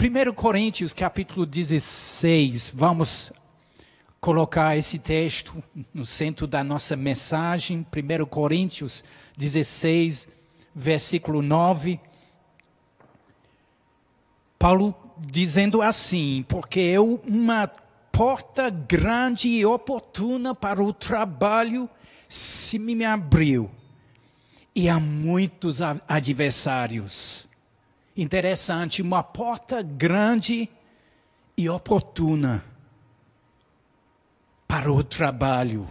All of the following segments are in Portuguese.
1 Coríntios capítulo 16, vamos colocar esse texto no centro da nossa mensagem. 1 Coríntios 16, versículo 9. Paulo dizendo assim: Porque eu, uma porta grande e oportuna para o trabalho, se me abriu, e há muitos adversários. Interessante, uma porta grande e oportuna para o trabalho.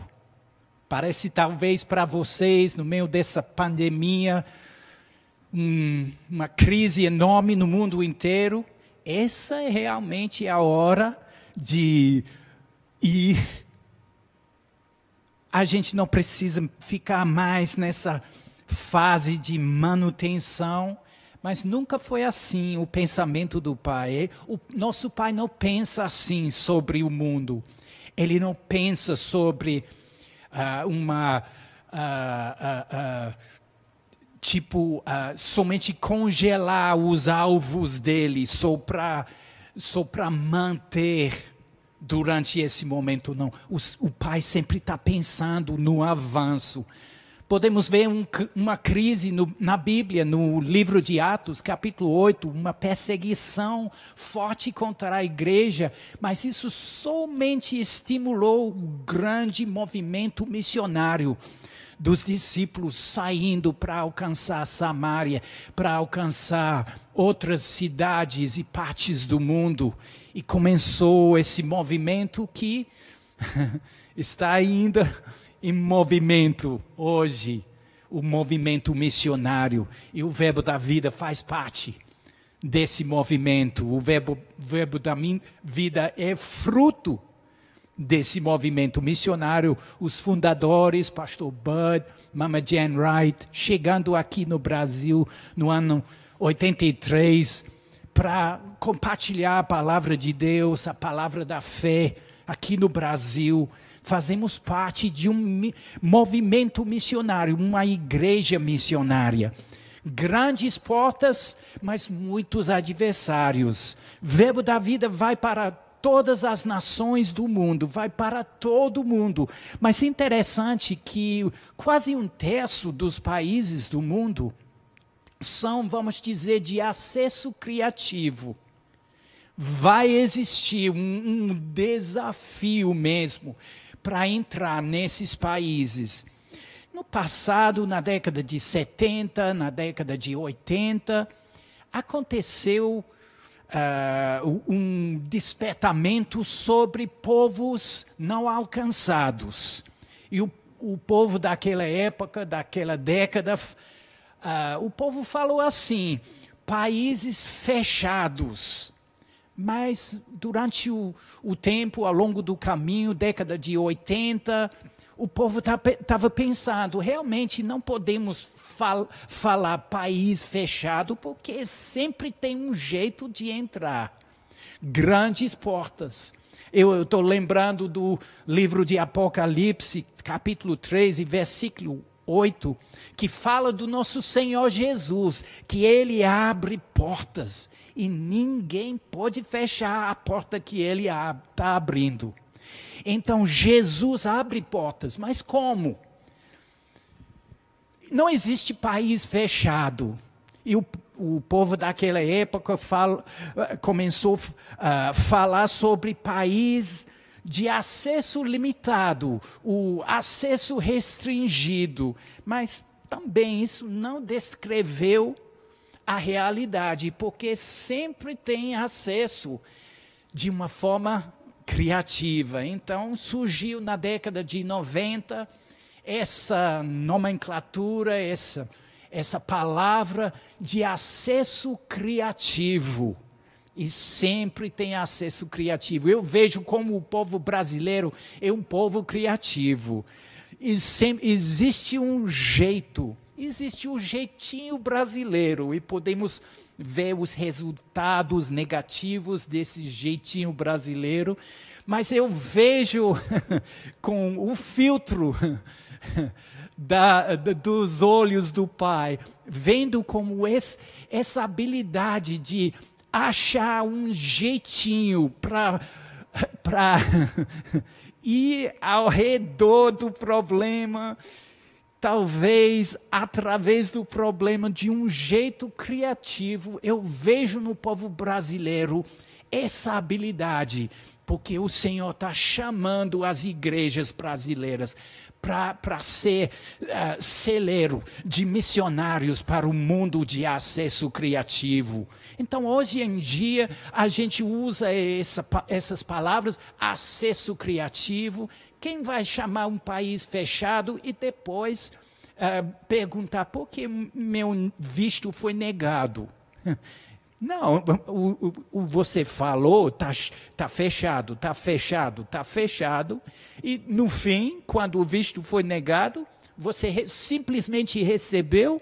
Parece talvez para vocês, no meio dessa pandemia, um, uma crise enorme no mundo inteiro, essa é realmente a hora de ir. A gente não precisa ficar mais nessa fase de manutenção, mas nunca foi assim o pensamento do Pai. O nosso Pai não pensa assim sobre o mundo. Ele não pensa sobre uh, uma. Uh, uh, tipo, somente congelar os alvos dele só para só manter durante esse momento, não. O, o pai sempre está pensando no avanço. Podemos ver um, uma crise no, na Bíblia, no livro de Atos, capítulo 8, uma perseguição forte contra a igreja, mas isso somente estimulou o grande movimento missionário dos discípulos saindo para alcançar Samaria, para alcançar outras cidades e partes do mundo. E começou esse movimento que está ainda em movimento hoje o movimento missionário. E o Verbo da Vida faz parte desse movimento. O Verbo, verbo da Vida é fruto desse movimento missionário. Os fundadores, Pastor Bud, Mama Jan Wright, chegando aqui no Brasil no ano 83 para compartilhar a palavra de Deus, a palavra da fé aqui no Brasil fazemos parte de um movimento missionário, uma igreja missionária. Grandes portas, mas muitos adversários. Verbo da vida vai para todas as nações do mundo, vai para todo mundo. Mas é interessante que quase um terço dos países do mundo são, vamos dizer, de acesso criativo. Vai existir um, um desafio mesmo para entrar nesses países. No passado, na década de 70, na década de 80, aconteceu uh, um despertamento sobre povos não alcançados. E o, o povo daquela época, daquela década, uh, o povo falou assim: países fechados. Mas durante o, o tempo, ao longo do caminho, década de 80, o povo estava pensando, realmente não podemos fal falar país fechado, porque sempre tem um jeito de entrar. Grandes portas. Eu estou lembrando do livro de Apocalipse, capítulo 13, versículo 8, que fala do nosso Senhor Jesus, que ele abre portas e ninguém pode fechar a porta que ele está abrindo. Então Jesus abre portas, mas como? Não existe país fechado. E o, o povo daquela época fala, começou a falar sobre país de acesso limitado, o acesso restringido. Mas também isso não descreveu a realidade, porque sempre tem acesso de uma forma criativa. Então surgiu na década de 90 essa nomenclatura, essa, essa palavra de acesso criativo. E sempre tem acesso criativo. Eu vejo como o povo brasileiro é um povo criativo. E sempre, existe um jeito existe o jeitinho brasileiro e podemos ver os resultados negativos desse jeitinho brasileiro, mas eu vejo com o filtro da, dos olhos do Pai, vendo como esse, essa habilidade de achar um jeitinho para ir ao redor do problema, talvez através do problema de um jeito criativo. Eu vejo no povo brasileiro essa habilidade, porque o Senhor está chamando as igrejas brasileiras para ser uh, celeiro de missionários para o mundo de acesso criativo. Então, hoje em dia, a gente usa essa, essas palavras, acesso criativo. Quem vai chamar um país fechado e depois uh, perguntar por que meu visto foi negado? Não, o, o, você falou, está tá fechado, está fechado, está fechado, e no fim, quando o visto foi negado, você re, simplesmente recebeu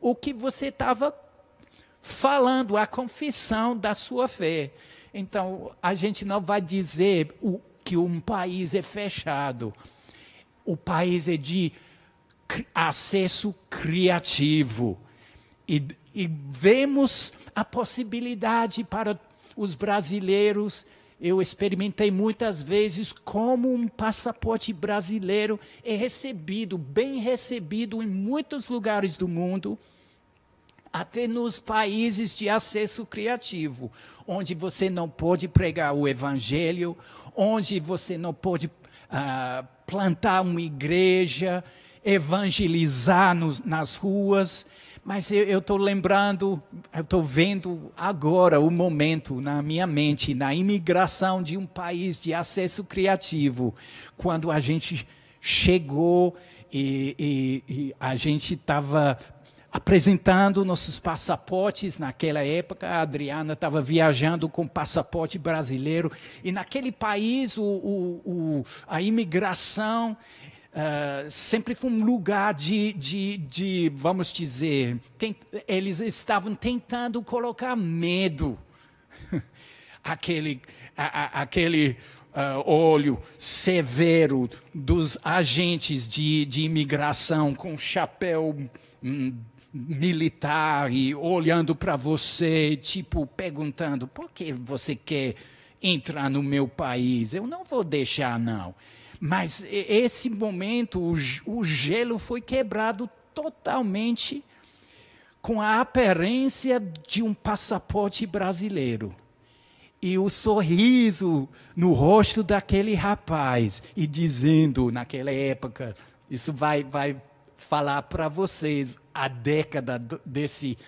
o que você estava falando, a confissão da sua fé. Então, a gente não vai dizer o, que um país é fechado. O país é de acesso criativo. E, e vemos a possibilidade para os brasileiros. Eu experimentei muitas vezes como um passaporte brasileiro é recebido, bem recebido em muitos lugares do mundo, até nos países de acesso criativo, onde você não pode pregar o evangelho, onde você não pode uh, plantar uma igreja, evangelizar nos, nas ruas. Mas eu estou lembrando, eu estou vendo agora o momento na minha mente, na imigração de um país de acesso criativo, quando a gente chegou e, e, e a gente estava apresentando nossos passaportes naquela época. A Adriana estava viajando com passaporte brasileiro e naquele país o, o, o, a imigração Uh, sempre foi um lugar de, de, de vamos dizer, tem, eles estavam tentando colocar medo. aquele a, a, aquele uh, olho severo dos agentes de, de imigração com chapéu hum, militar e olhando para você, tipo, perguntando: por que você quer entrar no meu país? Eu não vou deixar, não. Mas esse momento, o, gelo foi quebrado totalmente com a aparência de um passaporte brasileiro. E o sorriso no rosto daquele rapaz, e dizendo naquela época, isso vai, vai falar para vocês a década desse,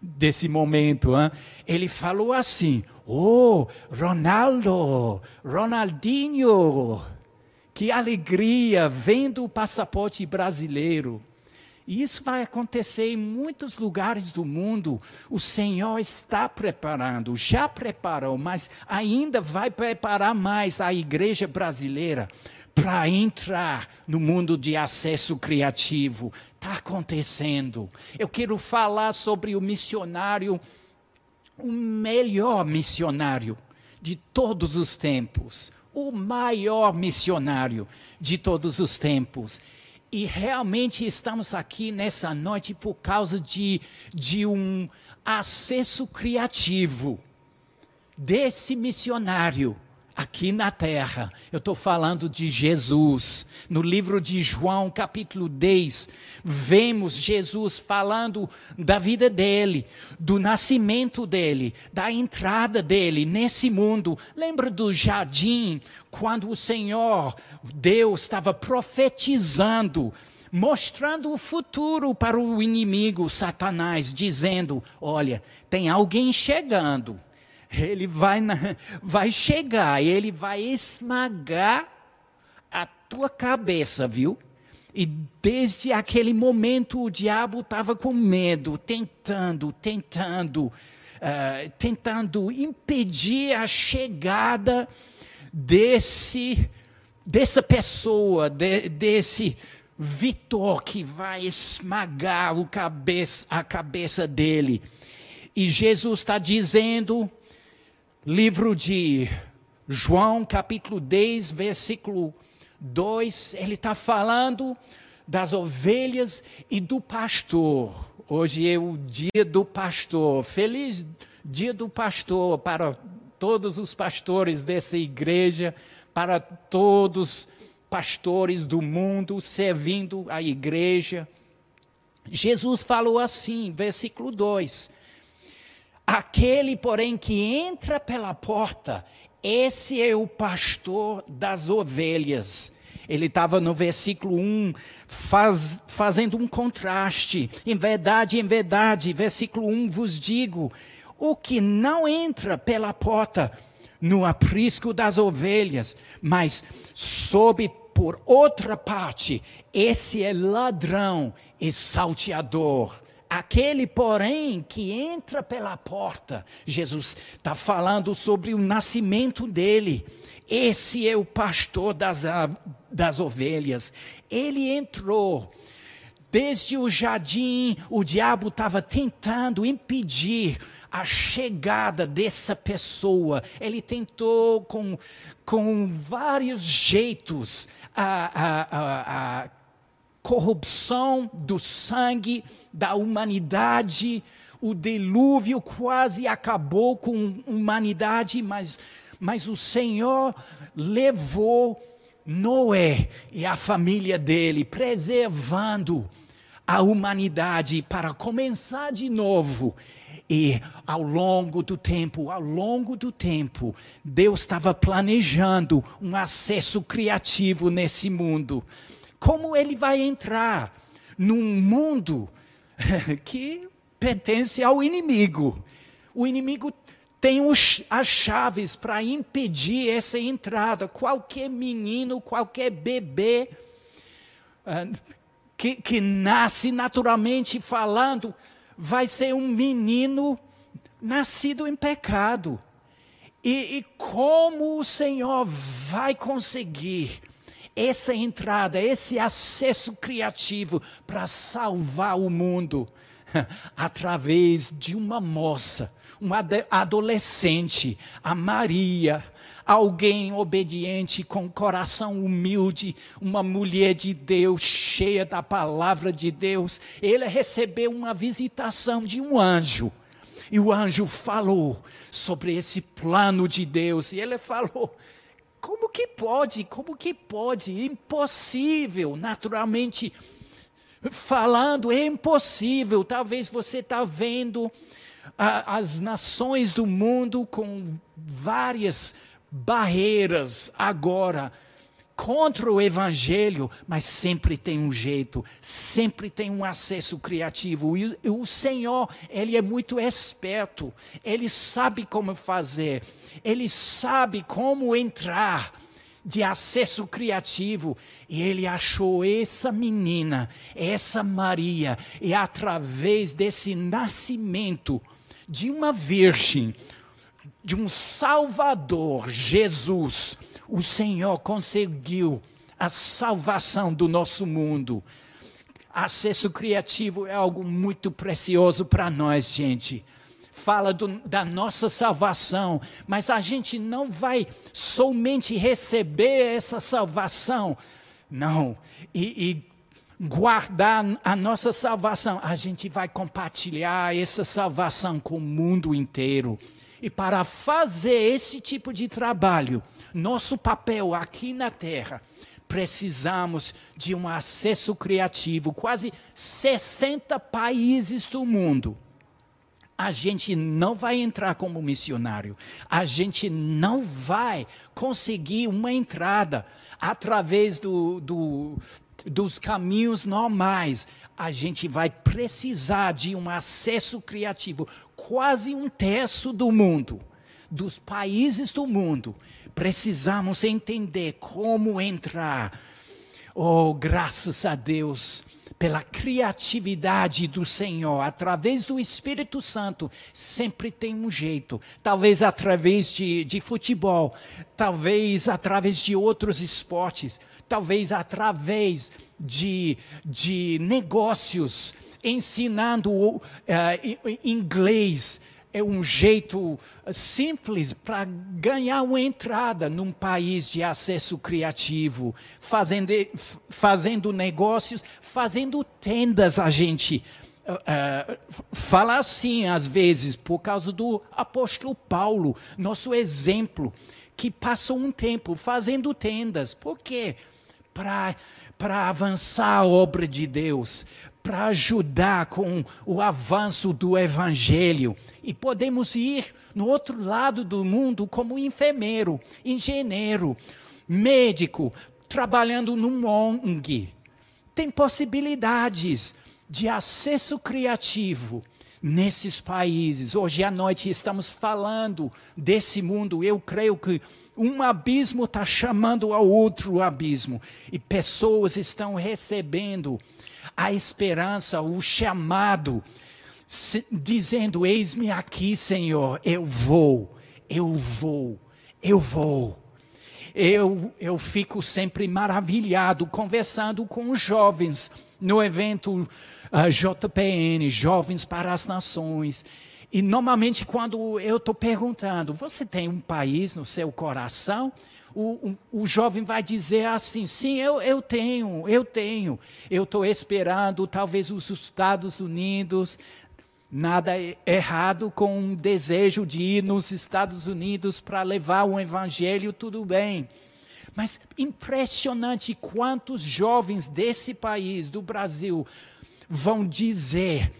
desse momento. Hein? Ele falou assim: Oh, Ronaldo, Ronaldinho. Que alegria vendo o passaporte brasileiro. E isso vai acontecer em muitos lugares do mundo. O Senhor está preparando, já preparou, mas ainda vai preparar mais a igreja brasileira para entrar no mundo de acesso criativo. Está acontecendo. Eu quero falar sobre o missionário, o melhor missionário de todos os tempos, o maior missionário de todos os tempos. E realmente estamos aqui nessa noite por causa de, de um acesso criativo desse missionário aqui na terra. Eu estou falando de Jesus. No livro de João, capítulo 10, vemos Jesus falando da vida dele, do nascimento dele, da entrada dele nesse mundo. Lembra do jardim, quando o Senhor, Deus, estava profetizando mostrando o futuro para o inimigo Satanás, dizendo: Olha, tem alguém chegando ele vai, na, vai chegar, ele vai esmagar a tua cabeça, viu? E desde aquele momento o diabo estava com medo, tentando, tentando, uh, tentando impedir a chegada desse, dessa pessoa, de, desse Vitor que vai esmagar cabeça, a cabeça dele. E Jesus está dizendo livro de João, capítulo 10, versículo 2, ele está falando das ovelhas e do pastor. Hoje é o dia do pastor. Feliz dia do pastor para todos os pastores dessa igreja, para todos pastores do mundo servindo a igreja. Jesus falou assim, versículo 2: Aquele, porém, que entra pela porta, esse é o pastor das ovelhas. Ele estava no versículo 1, faz, fazendo um contraste. Em verdade, em verdade, versículo 1 vos digo: o que não entra pela porta no aprisco das ovelhas, mas sobe por outra parte, esse é ladrão e salteador. Aquele, porém, que entra pela porta, Jesus está falando sobre o nascimento dele. Esse é o pastor das, das ovelhas. Ele entrou. Desde o jardim, o diabo estava tentando impedir a chegada dessa pessoa. Ele tentou com, com vários jeitos a, a, a, a corrupção do sangue da humanidade. O dilúvio quase acabou com a humanidade, mas, mas o Senhor levou Noé e a família dele, preservando a humanidade para começar de novo. E ao longo do tempo, ao longo do tempo, Deus estava planejando um acesso criativo nesse mundo. Como ele vai entrar num mundo que pertence ao inimigo? O inimigo tem as chaves para impedir essa entrada. Qualquer menino, qualquer bebê uh, que, que nasce naturalmente falando, vai ser um menino nascido em pecado. E, e, como o Senhor vai conseguir essa entrada, esse acesso criativo para salvar o mundo? Através de uma moça, uma adolescente, a Maria, alguém obediente, com coração humilde, uma mulher de Deus, cheia da palavra de Deus. Ele recebeu uma visitação de um anjo. E o anjo falou sobre esse plano de Deus. E ele falou: como que pode? Como que pode? Impossível, naturalmente falando, é impossível. Talvez você está vendo as nações do mundo com várias barreiras agora contra o evangelho, mas sempre tem um jeito, sempre tem um acesso criativo. E o Senhor, ele é muito esperto. Ele sabe como fazer. Ele sabe como entrar de acesso criativo. E ele achou essa menina, essa Maria, e através desse nascimento de uma virgem, de um Salvador, Jesus, o Senhor conseguiu a salvação do nosso mundo. Acesso criativo é algo muito precioso para nós, gente. Fala do, da nossa salvação, mas a gente não vai somente receber essa salvação, não, e, e guardar a nossa salvação, a gente vai compartilhar essa salvação com o mundo inteiro. E para fazer esse tipo de trabalho, nosso papel aqui na Terra, precisamos de um acesso criativo. Quase 60 países do mundo. A gente não vai entrar como missionário. A gente não vai conseguir uma entrada através do, do, dos caminhos normais, a gente vai precisar de um acesso criativo. Quase um terço do mundo, dos países do mundo, precisamos entender como entrar. Oh, graças a Deus pela criatividade do Senhor, através do Espírito Santo, sempre tem um jeito. Talvez através de, de futebol, talvez através de outros esportes, talvez através de, de negócios, ensinando uh, inglês é um jeito simples para ganhar uma entrada num país de acesso criativo, fazendo, fazendo negócios, fazendo tendas a gente uh, fala assim às vezes por causa do apóstolo Paulo, nosso exemplo, que passou um tempo fazendo tendas. Por quê? Para para avançar a obra de Deus, para ajudar com o avanço do Evangelho. E podemos ir no outro lado do mundo como enfermeiro, engenheiro, médico, trabalhando num ONG. Tem possibilidades de acesso criativo nesses países. Hoje à noite estamos falando desse mundo. Eu creio que um abismo está chamando ao outro abismo. E pessoas estão recebendo a esperança, o chamado, dizendo: Eis-me aqui, Senhor, eu vou, eu vou, eu vou. Eu, eu fico sempre maravilhado conversando com os jovens no evento uh, ah, JPN, Jovens para as Nações. E normalmente, quando eu estou perguntando, você tem um país no seu coração? O, o, o jovem vai dizer assim: sim, eu, eu tenho, eu tenho. Eu estou esperando, talvez, os Estados Unidos. Nada errado com um desejo de ir nos Estados Unidos para levar o evangelho, tudo bem. Mas impressionante quantos jovens desse país, do Brasil, vão dizer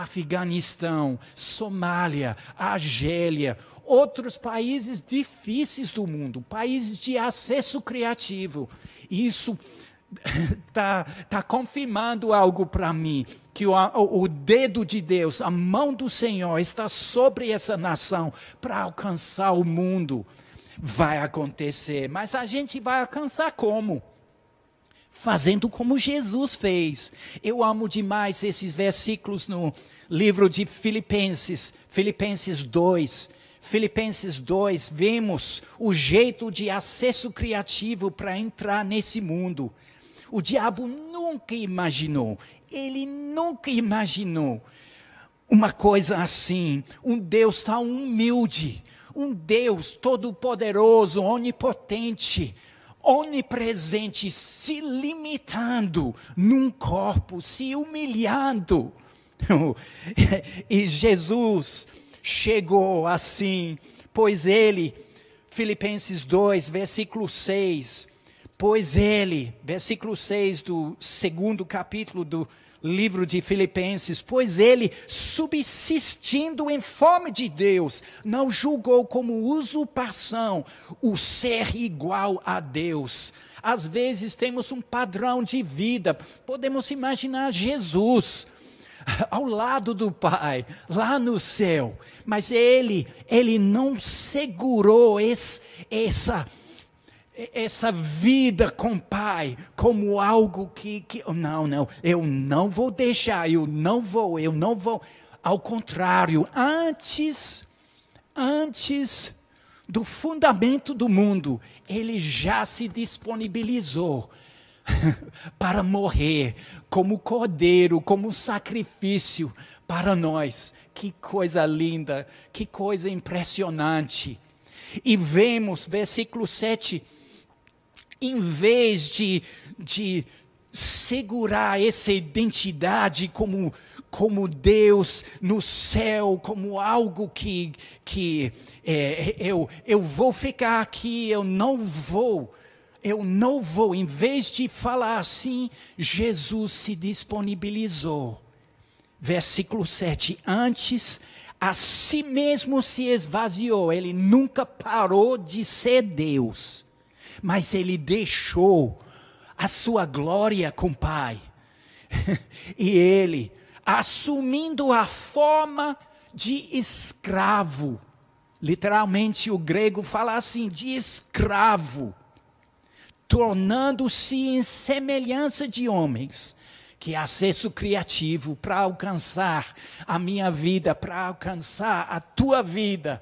Afeganistão, Somália, Argélia, outros países difíceis do mundo, países de acesso criativo. Isso está tá confirmando algo para mim, que o, o dedo de Deus, a mão do Senhor está sobre essa nação para alcançar o mundo. Vai acontecer, mas a gente vai alcançar como? Fazendo como Jesus fez. Eu amo demais esses versículos no livro de Filipenses, Filipenses 2. Filipenses 2, vemos o jeito de acesso criativo para entrar nesse mundo. O diabo nunca imaginou, ele nunca imaginou uma coisa assim, um Deus tão humilde, um Deus todo-poderoso, onipotente, onipresente, se limitando num corpo, se humilhando. e Jesus chegou assim, pois ele, Filipenses 2, versículo 6, pois ele, versículo 6 do segundo capítulo do livro de Filipenses, pois ele, subsistindo em fome de Deus, não julgou como usurpação o ser igual a Deus. Às vezes temos um padrão de vida, podemos imaginar Jesus ao lado do Pai, lá no céu, mas ele, ele não segurou esse, essa essa vida com o Pai como algo que, que não, não, eu não vou deixar, eu não vou, eu não vou. Ao contrário, antes, antes do fundamento do mundo, ele já se disponibilizou para morrer como cordeiro, como sacrifício para nós. Que coisa linda, que coisa impressionante. E vemos, versículo 7, em vez de, de segurar essa identidade como, como Deus no céu, como algo que, que é, eu, eu vou ficar aqui, eu não vou. Eu não vou, em vez de falar assim, Jesus se disponibilizou. Versículo 7. Antes, a si mesmo se esvaziou, ele nunca parou de ser Deus mas ele deixou a sua glória com o Pai. e ele, assumindo a forma de escravo, literalmente o grego fala assim, de escravo, tornando-se em semelhança de homens, que acesso criativo para alcançar a minha vida, para alcançar a tua vida,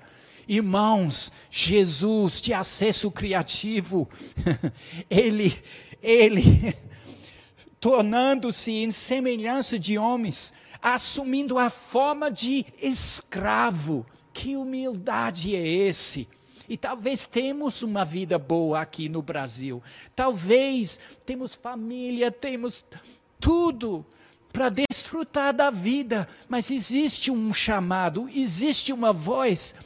Irmãos, Jesus de acesso criativo, ele, ele, tornando-se em semelhança de homens, assumindo a forma de escravo. Que humildade é esse? E talvez temos uma vida boa aqui no Brasil. Talvez temos família, temos tudo, para desfrutar da vida, mas existe um chamado, existe uma voz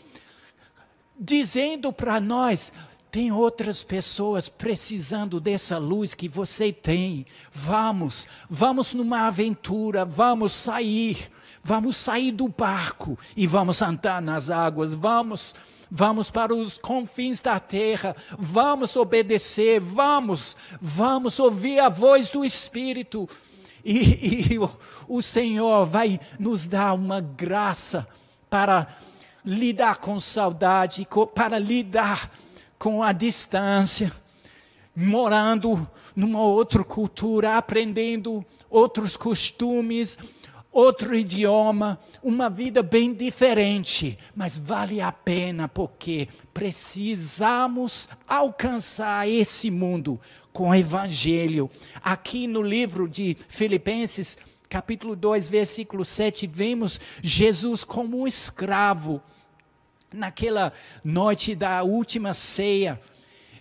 dizendo para nós: tem outras pessoas precisando dessa luz que você tem. Vamos, vamos numa aventura, vamos sair, vamos sair do barco e vamos andar nas águas, vamos vamos para os confins da terra, vamos obedecer, vamos, vamos ouvir a voz do Espírito. E, e o, o Senhor vai nos dar uma graça para lidar com saudade, para lidar com a distância, morando numa outra cultura, aprendendo outros costumes, outro idioma, uma vida bem diferente, mas vale a pena porque precisamos alcançar esse mundo com o evangelho. Aqui no livro de Filipenses, capítulo 2, versículo 7, vemos Jesus como um escravo. Naquela noite da última ceia,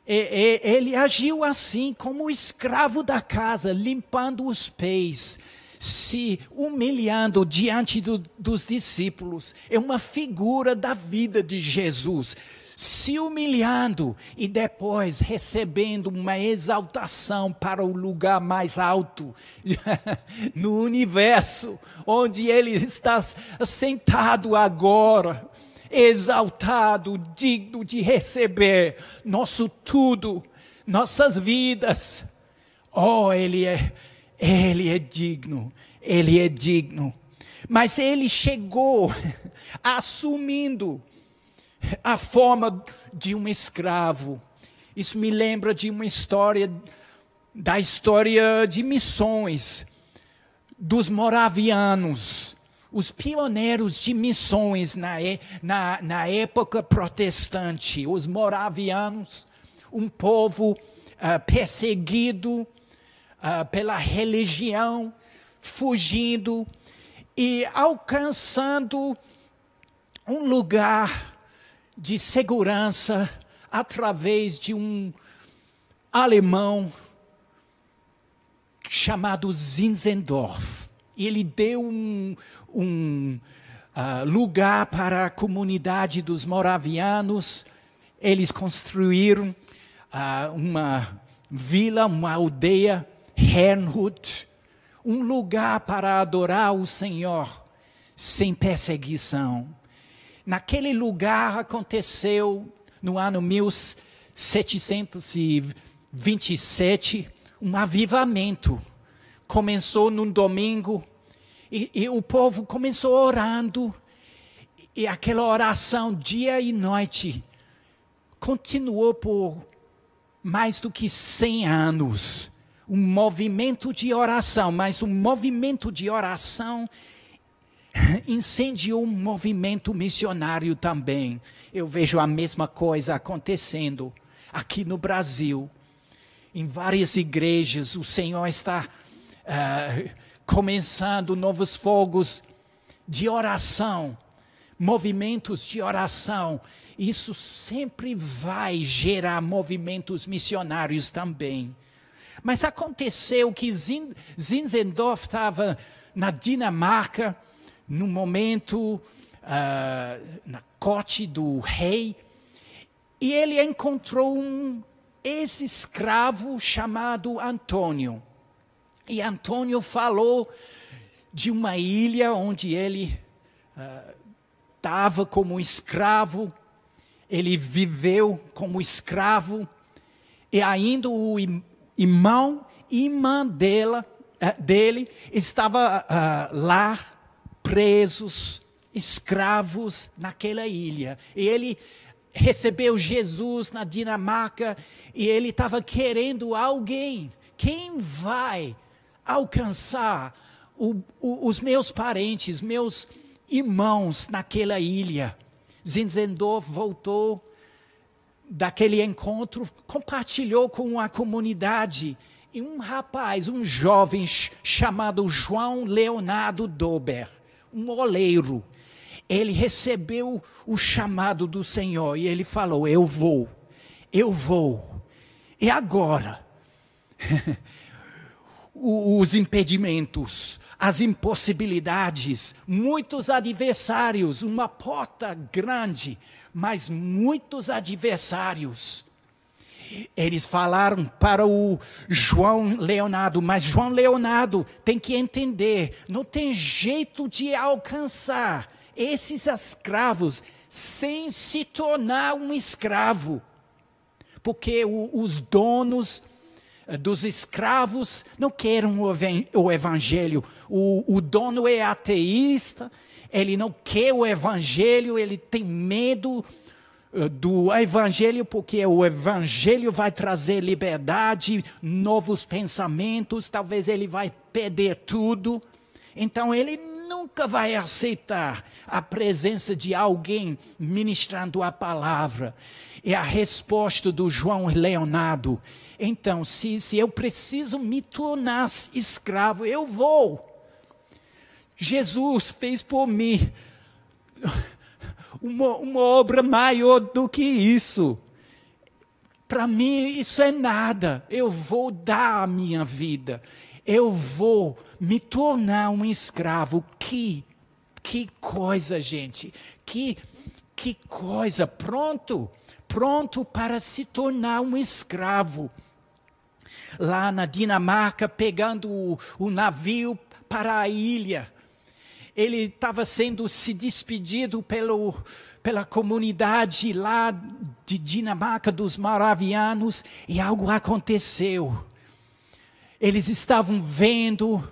ele agiu assim, como escravo da casa, limpando os pés se humilhando diante do, dos discípulos. É uma figura da vida de Jesus. Se humilhando e depois recebendo uma exaltação para o lugar mais alto no universo, onde ele está sentado agora, exaltado, digno de receber nosso tudo, nossas vidas. Oh, ele é ele é digno, ele é digno. Mas ele chegou assumindo a forma de um escravo. Isso me lembra de uma história, da história de missões dos moravianos, os pioneiros de missões na, na, na época protestante, os moravianos, um povo uh, perseguido, uh, pela religião, fugindo e alcançando um lugar de segurança através de um alemão chamado Zinzendorf. Ele deu um, um uh, lugar para a comunidade dos moravianos. Eles construíram uh, uma vila, uma aldeia Herrnhut, um lugar para adorar o Senhor sem perseguição. Naquele lugar aconteceu no ano 1727 um avivamento. Começou num domingo e, e o povo começou orando e aquela oração dia e noite continuou por mais do que 100 anos um movimento de oração, mas um movimento de oração incendiou um movimento missionário também. Eu vejo a mesma coisa acontecendo aqui no Brasil. Em várias igrejas, o Senhor está uh, começando novos fogos de oração, movimentos de oração. Isso sempre vai gerar movimentos missionários também. Mas aconteceu que Zinzendorf estava na Dinamarca, no momento, uh, na corte do rei, e ele encontrou um ex-escravo chamado Antônio. E Antônio falou de uma ilha onde ele estava uh, como escravo, ele viveu como escravo, e ainda o irmão irmã dela, eh, dele estava uh, lá presos, escravos naquela ilha. E ele recebeu Jesus na Dinamarca e ele estava querendo alguém. Quem vai alcançar o, o, os meus parentes, meus irmãos naquela ilha? Zinzendorf voltou daquele encontro, compartilhou com a comunidade. E um rapaz, um jovem chamado João Leonardo Dober, um oleiro, ele recebeu o chamado do Senhor e ele falou: Eu vou, eu vou. E agora? os impedimentos, as impossibilidades, muitos adversários, uma porta grande, mas muitos adversários. Eles falaram para o João Leonardo, mas João Leonardo tem que entender, não tem jeito de alcançar esses escravos sem se tornar um escravo. Porque o, os donos dos escravos não querem o evangelho. O, o dono é ateísta, ele não quer o evangelho, ele tem medo eh, do evangelho, porque o evangelho vai trazer liberdade, novos pensamentos, talvez ele vai perder tudo. Então ele nunca vai aceitar a presença de alguém ministrando a palavra. E a resposta do João Leonardo então, se, se eu preciso me tornar escravo, eu vou. Jesus fez por mim uma, uma obra maior do que isso. Para mim, isso é nada. Eu vou dar a minha vida. Eu vou me tornar um escravo. Que, que coisa, gente. Que, que coisa. Pronto. Pronto para se tornar um escravo lá na Dinamarca, pegando o, o navio para a ilha. Ele estava sendo se despedido pelo, pela comunidade lá de Dinamarca, dos maravianos, e algo aconteceu. Eles estavam vendo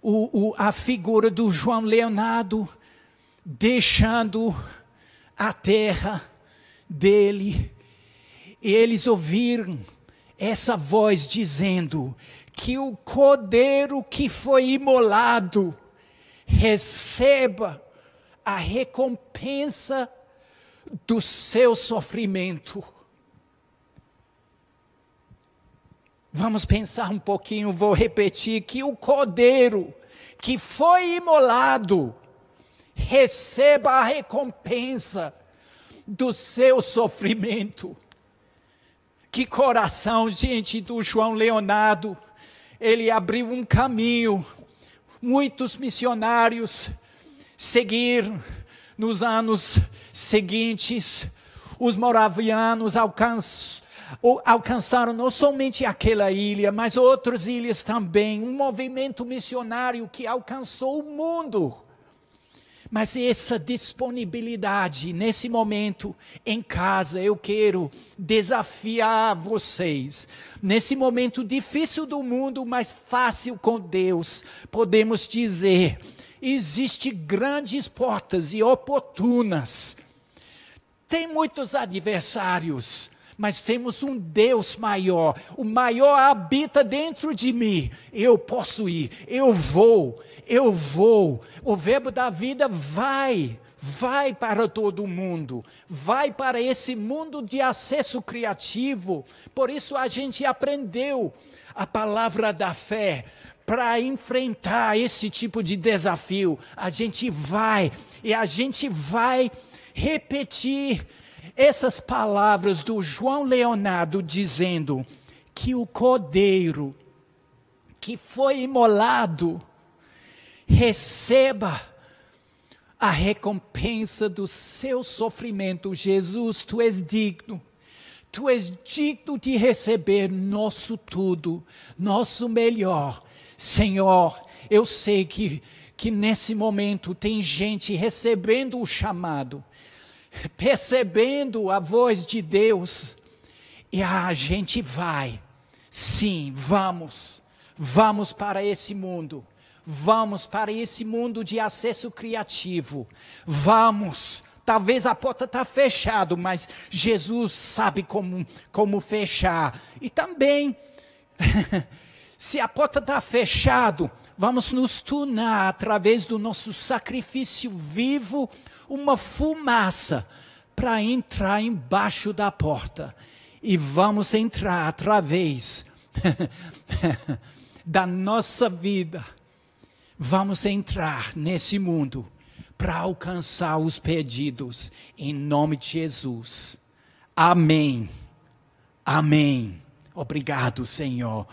o, o, a figura do João Leonardo deixando a terra dele, e eles ouviram essa voz dizendo que o cordeiro que foi imolado receba a recompensa do seu sofrimento. Vamos pensar um pouquinho, vou repetir que o cordeiro que foi imolado receba a recompensa do seu sofrimento. Que coração, gente, do João Leonardo. Ele abriu um caminho. Muitos missionários seguiram nos anos seguintes. Os moravianos alcançaram não somente aquela ilha, mas outras ilhas também. Um movimento missionário que alcançou o mundo. Mas essa disponibilidade, nesse momento, em casa, eu quero desafiar vocês. Nesse momento difícil do mundo, mas fácil com Deus, podemos dizer: existem grandes portas e oportunas. Tem muitos adversários, mas temos um Deus maior. O maior habita dentro de mim. Eu posso ir, eu vou, eu vou. O verbo da vida vai, vai para todo mundo, vai para esse mundo de acesso criativo. Por isso a gente aprendeu a palavra da fé. Para enfrentar esse tipo de desafio, a gente vai e a gente vai repetir essas palavras do João Leonardo dizendo que o cordeiro que foi imolado receba a recompensa do seu sofrimento. Jesus, tu és digno. Tu és digno de receber nosso tudo, nosso melhor. Senhor, eu sei que, que nesse momento tem gente recebendo o chamado, percebendo a voz de Deus, e a gente vai, sim, vamos, vamos para esse mundo, vamos para esse mundo de acesso criativo, vamos. Talvez a porta está fechada, mas Jesus sabe como, como fechar. E também, se a porta está fechada, vamos nos tornar, através do nosso sacrifício vivo, uma fumaça para entrar embaixo da porta. E vamos entrar através da nossa vida. Vamos entrar nesse mundo para alcançar os pedidos em nome de Jesus. Amém. Amém. Obrigado, Senhor.